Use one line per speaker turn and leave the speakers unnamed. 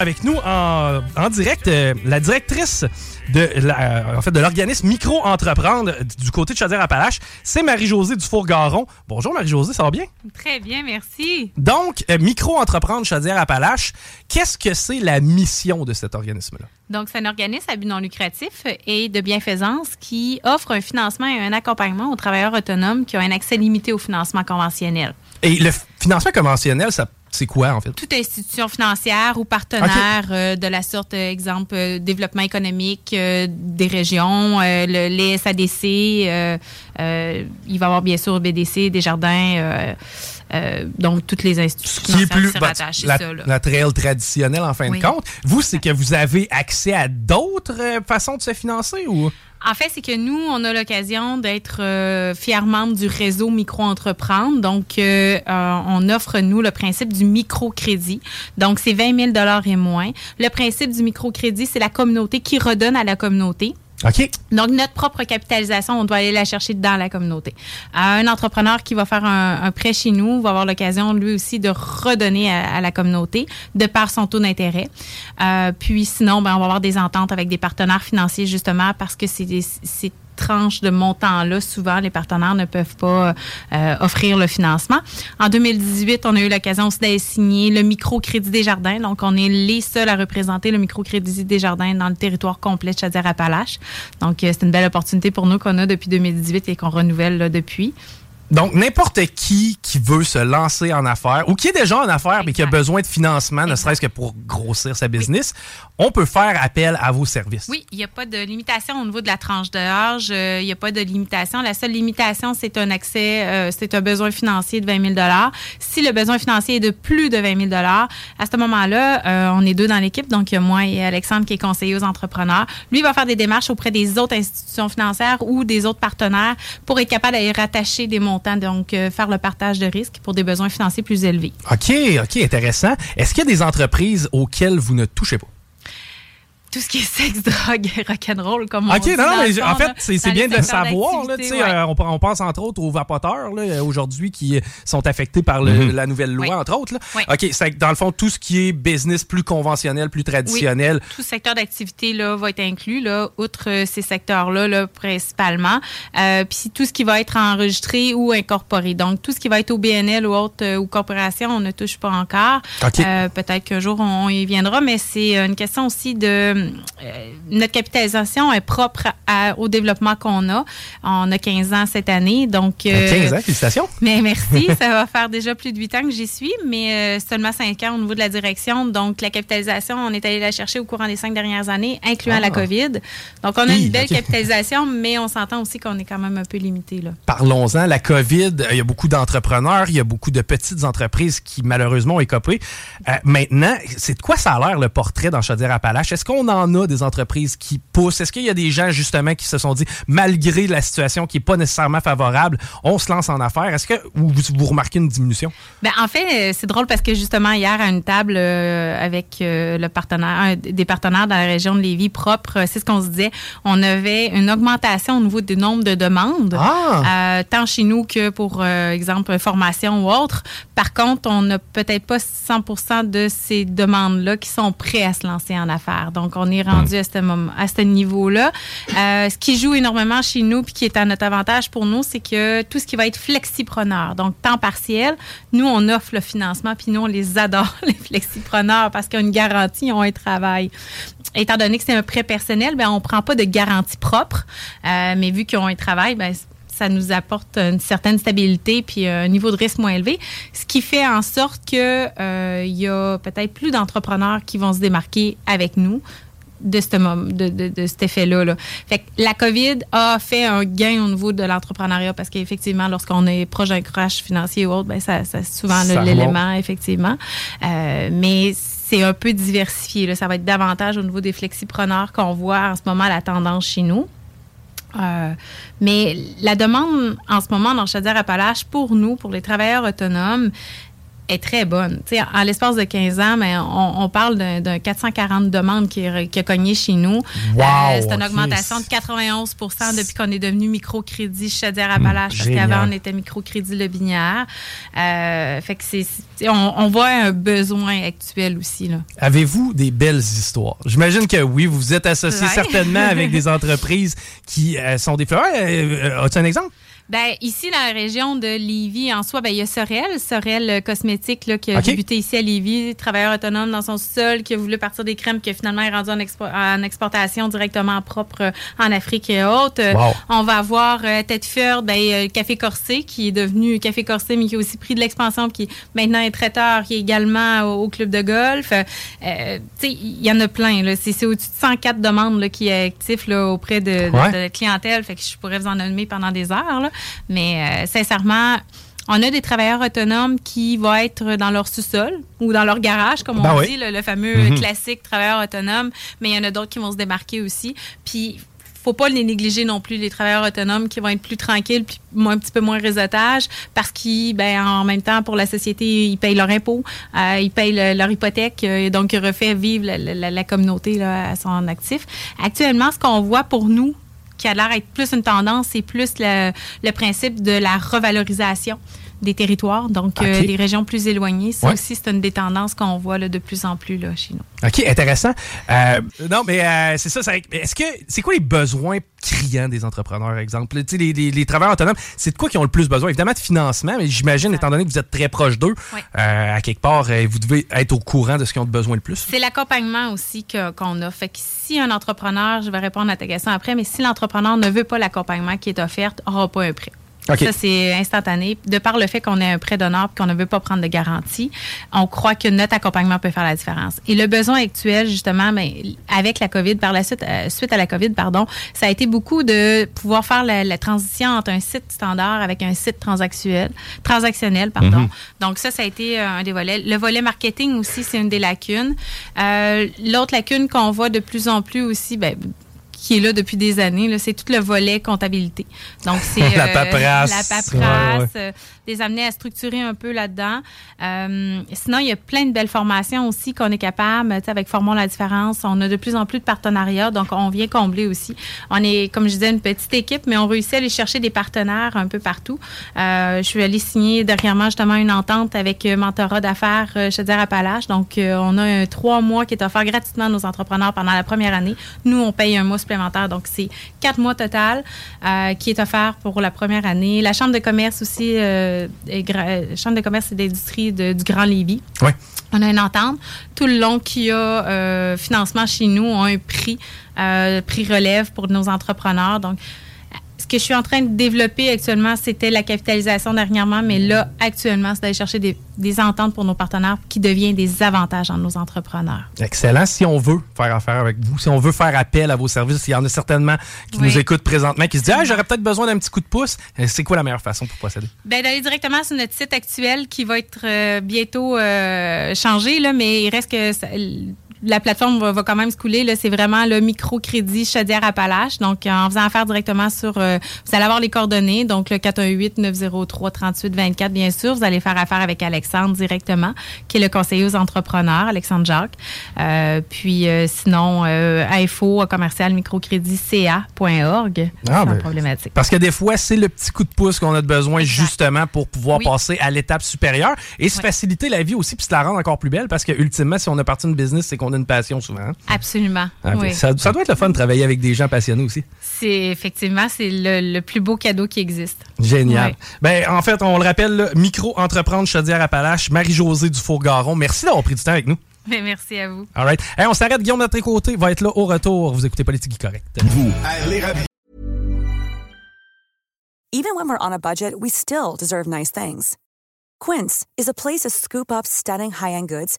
Avec nous en, en direct, euh, la directrice de la- en fait, de l'organisme Micro-Entreprendre du côté de Chaudière-Appalaches, c'est Marie-Josée Dufour-Garon. Bonjour Marie-Josée, ça va bien?
Très bien, merci.
Donc, euh, Micro-Entreprendre Chaudière-Appalaches, qu'est-ce que c'est la mission de cet organisme-là?
Donc, c'est un organisme à but non lucratif et de bienfaisance qui offre un financement et un accompagnement aux travailleurs autonomes qui ont un accès limité au financement conventionnel.
Et le financement conventionnel, ça, c'est quoi en fait?
Toute institution financière ou partenaire euh, de la sorte, euh, exemple, euh, développement économique euh, des régions, le, les SADC, il va y avoir bien sûr BDC, Desjardins, donc toutes les institutions
qui est plus
qui se rattachent, c'est
la,
ça,
traditionnelle en fin
Oui.
de compte. Vous, c'est que vous avez accès à d'autres façons de se financer ou?
En fait, c'est que nous, on a l'occasion d'être euh, fiers membres du réseau Micro-Entreprendre. Donc, euh, euh, on offre, nous, le principe du microcrédit. Donc, c'est 20 000 et moins. Le principe du microcrédit, c'est la communauté qui redonne à la communauté.
OK.
Donc, notre propre capitalisation, on doit aller la chercher dans la communauté. Un entrepreneur qui va faire un, prêt chez nous va avoir l'occasion, lui aussi, de redonner à, à la communauté de par son taux d'intérêt. Euh, puis, sinon, ben, on va avoir des ententes avec des partenaires financiers, justement, parce que c'est tranches de montant-là, souvent, les partenaires ne peuvent pas euh, offrir le financement. En 2018, on a eu l'occasion aussi d'aller signer le microcrédit des jardins. Donc, on est les seuls à représenter le microcrédit des jardins dans le territoire complet de Chaudière-Appalaches. Donc, euh, c'est une belle opportunité pour nous qu'on a depuis 2018 et qu'on renouvelle là, depuis.
Donc, n'importe qui qui veut se lancer en affaires ou qui est déjà en affaires mais qui a besoin de financement, ne serait-ce que pour grossir sa business, on peut faire appel à vos services.
Oui, il n'y a pas de limitation au niveau de la tranche d'âge. euh, Il n'y a pas de limitation. La seule limitation, c'est un accès, euh, c'est un besoin financier de 20 000 Si le besoin financier est de plus de 20 000 à ce moment-là, euh, on est deux dans l'équipe. Donc, il y a moi et Alexandre qui est conseiller aux entrepreneurs. Lui il va faire des démarches auprès des autres institutions financières ou des autres partenaires pour être capable d'aller rattacher des montants, donc euh, faire le partage de risques pour des besoins financiers plus élevés.
OK, OK, intéressant. Est-ce qu'il y a des entreprises auxquelles vous ne touchez pas?
Tout ce qui est sexe, drogue, rock'n'roll, comme on
OK,
dit
non, mais en fait, c'est bien de le savoir. Là, tu
d'activité,
sais,
ouais.
euh, on, on pense entre autres aux vapoteurs là, euh, aujourd'hui qui sont affectés par le- la nouvelle loi,
Oui.
entre autres. Là.
Oui.
OK, c'est que dans le fond, tout ce qui est business plus conventionnel, plus traditionnel,
Tout secteur d'activité là, va être inclus, là, outre euh, ces secteurs-là, là, principalement. Euh, Puis tout ce qui va être enregistré ou incorporé. Donc, tout ce qui va être au BNL ou autre euh, ou corporation, on ne touche pas encore.
OK.
Euh, Peut-être qu'un jour, on y viendra, mais c'est une question aussi de... euh, notre capitalisation est propre à- au développement qu'on a. On a 15 ans cette année, donc... euh,
15 ans, félicitations.
mais merci, ça va faire déjà plus de 8 ans que j'y suis, mais euh, seulement 5 ans au niveau de la direction. Donc, la capitalisation, on est allé la chercher au courant des 5 dernières années, incluant
Ah.
la COVID. Donc, on a
Hi,
une belle capitalisation, mais on s'entend aussi qu'on est quand même un peu limité.
Parlons-en, la COVID, euh, il y a beaucoup d'entrepreneurs, il y a beaucoup de petites entreprises qui malheureusement ont écopé. Euh, maintenant, c'est de quoi ça a l'air le portrait dans Chaudière-Appalaches? Est-ce qu'on en a des entreprises qui poussent? Est-ce qu'il y a des gens justement qui se sont dit, malgré la situation qui n'est pas nécessairement favorable, on se lance en affaires? Est-ce que vous, vous remarquez une diminution?
Ben, en fait, euh, c'est drôle parce que justement, hier, à une table euh, avec euh, le partenaire, un des partenaires dans la région de Lévis propre, c'est ce qu'on se disait. On avait une augmentation au niveau du nombre de demandes,
Ah!
euh, tant chez nous que pour, exemple, formation ou autre. Par contre, on n'a peut-être pas 100% de ces demandes-là qui sont prêts à se lancer en affaires. Donc, on est rendu à ce, niveau-là. Euh, ce qui joue énormément chez nous puis qui est à notre avantage pour nous, c'est que tout ce qui va être flexipreneur, donc temps partiel, nous, on offre le financement puis nous, on les adore, les flexipreneurs, parce qu'ils ont une garantie, ils ont un travail. Étant donné que c'est un prêt personnel, ben, on prend pas de garantie propre, euh, mais vu qu'ils ont un travail, ben, ça nous apporte une certaine stabilité puis un niveau de risque moins élevé, ce qui fait en sorte que euh, il y a peut-être plus d'entrepreneurs qui vont se démarquer avec nous de, ce, de, de, de cet effet-là. Là. Fait que la COVID a fait un gain au niveau de l'entrepreneuriat parce qu'effectivement, lorsqu'on est proche d'un crash financier ou autre, ben ça, ça souvent l'élément, effectivement. Euh, mais c'est un peu diversifié. Là. Ça va être davantage au niveau des flexipreneurs qu'on voit en ce moment la tendance chez nous. Euh, mais la demande en ce moment dans Chaudière-Appalaches pour nous, pour les travailleurs autonomes, est très bonne. en l'espace de 15 ans, mais on, parle d'un 440 demandes qui, qui, a cogné chez nous.
Wow,
euh, c'est une augmentation de 91% depuis qu'on est devenu microcrédit Chaudière-Appalaches, parce qu'avant, on était microcrédit Le Binière. Euh, fait que c'est, on, on, voit un besoin actuel aussi.
Avez-vous des belles histoires? J'imagine que oui, vous vous êtes associé certainement avec des entreprises qui euh, sont des fleurs. As-tu un exemple?
Ben, ici, dans la région de Lévis, en soi, ben, il y a Sorel, Sorel euh, Cosmétique, là, qui a débuté ici à Lévis, travailleur autonome dans son sol, qui a voulu partir des crèmes, qui a finalement est rendu en, en exportation directement propre euh, en Afrique et autres. Euh, on va avoir euh, Tedford, ben, Café Corsé, qui est devenu Café Corsé, mais qui a aussi pris de l'expansion, qui maintenant est traiteur, qui est également au, club de golf. Euh, il y en a plein. C'est au-dessus de 104 demandes là, qui est actif là, auprès de, de, de, la clientèle. Fait que je pourrais vous en nommer pendant des heures. Là. Mais euh, sincèrement, on a des travailleurs autonomes qui vont être dans leur sous-sol ou dans leur garage, comme ben on dit, le, fameux mhm. classique travailleur autonome, mais il y en a d'autres qui vont se démarquer aussi. Puis, faut pas les négliger non plus, les travailleurs autonomes qui vont être plus tranquilles, puis un petit peu moins réseautage, parce qu'ils, ben, en même temps, pour la société, ils payent leur impôt, euh, ils payent leur hypothèque, euh, donc ils refait vivre la, la communauté là, à son actif. Actuellement, ce qu'on voit pour nous, qui a l'air d'être plus une tendance, c'est plus le, le, principe de la revalorisation des territoires, donc euh, les régions plus éloignées. Ça aussi, c'est une des tendances qu'on voit là, de plus en plus là, chez nous.
OK, intéressant. Euh, non, mais euh, c'est ça. Est-ce que c'est quoi les besoins criants des entrepreneurs, par exemple? Les, les, les, travailleurs autonomes, c'est de quoi qu'ils ont le plus besoin? Évidemment, de financement, mais j'imagine, étant donné que vous êtes très proche d'eux, à quelque part, vous devez être au courant de ce qu'ils ont besoin le plus.
C'est l'accompagnement aussi qu'on a. Fait que si un entrepreneur, je vais répondre à ta question après, mais si l'entrepreneur ne veut pas l'accompagnement qui est offert, n'aura pas un prêt. Ça, c'est instantané. De par le fait qu'on est un prêt d'honneur et qu'on ne veut pas prendre de garantie, on croit que notre accompagnement peut faire la différence. Et le besoin actuel, justement, mais ben, avec la COVID, par la suite, euh, suite à la COVID, pardon, ça a été beaucoup de pouvoir faire la, transition entre un site standard avec un site transactionnel, transactionnel, pardon. Mhm. Donc ça, ça a été euh, un des volets. Le volet marketing aussi, c'est une des lacunes. Euh, l'autre lacune qu'on voit de plus en plus aussi, ben, qui est là depuis des années. C'est tout le volet comptabilité. Donc, c'est
la euh, paperasse.
la paperasse, euh, les amener à structurer un peu là-dedans. Euh, sinon, il y a plein de belles formations aussi qu'on est capable, avec Formons la différence. On a de plus en plus de partenariats, donc on vient combler aussi. On est, comme je disais, une petite équipe, mais on réussit à aller chercher des partenaires un peu partout. je suis allée signer dernièrement justement une entente avec Mentorat d'affaires chez Appalaches. Donc, on a trois mois qui est offert gratuitement à nos entrepreneurs pendant la première année. Nous, on paye un mois donc, c'est quatre mois total euh, qui est offert pour la première année. La Chambre de commerce aussi, euh, Chambre de commerce et d'industrie du Grand Lévis.
Oui.
On a une entente. Tout le long qu'il y a euh, financement chez nous, on a un prix, prix relève pour nos entrepreneurs. Donc, que je suis en train de développer actuellement, c'était la capitalisation dernièrement, mais là, actuellement, c'est d'aller chercher des, ententes pour nos partenaires qui deviennent des avantages en nos entrepreneurs.
Excellent. Si on veut faire affaire avec vous, si on veut faire appel à vos services, il y en a certainement qui nous écoutent présentement, qui se disent Ah, j'aurais peut-être besoin d'un petit coup de pouce. Euh, c'est quoi la meilleure façon pour procéder?
Bien, d'aller directement sur notre site actuel qui va être euh, bientôt euh, changé, là, mais il reste que la plateforme va, quand même se couler. C'est vraiment le microcrédit Chaudière-Appalaches. Donc, en faisant affaire directement sur... Euh, vous allez avoir les coordonnées. Donc, le 418-903-3824, bien sûr. Vous allez faire affaire avec Alexandre directement, qui est le conseiller aux entrepreneurs, Alexandre Jacques. Euh, puis, euh, sinon, info commercial microcréditca.org. Ah, ben, problématique.
Parce que des fois, c'est le petit coup de pouce qu'on a besoin justement pour pouvoir passer à l'étape supérieure et se faciliter la vie aussi puis se la rendre encore plus belle parce que ultimement, si on a parti une business, c'est qu'on on a une passion souvent.
Absolument.
Ah,
oui.
ça, ça doit être le fun de travailler avec des gens passionnés aussi.
C'est effectivement, c'est le, le plus beau cadeau qui existe.
Génial. Ben, en fait, on le rappelle, là, micro-entreprendre Chaudière-Appalaches, Marie-Josée Dufour-Garon. Merci d'avoir pris du temps avec nous.
Mais merci à vous.
All right. Hey, on s'arrête. Guillaume de notre côté va être là au retour. Vous écoutez Politique Correct.
Even when we're on a budget, we still deserve nice things. Quince is a place to scoop up stunning high-end goods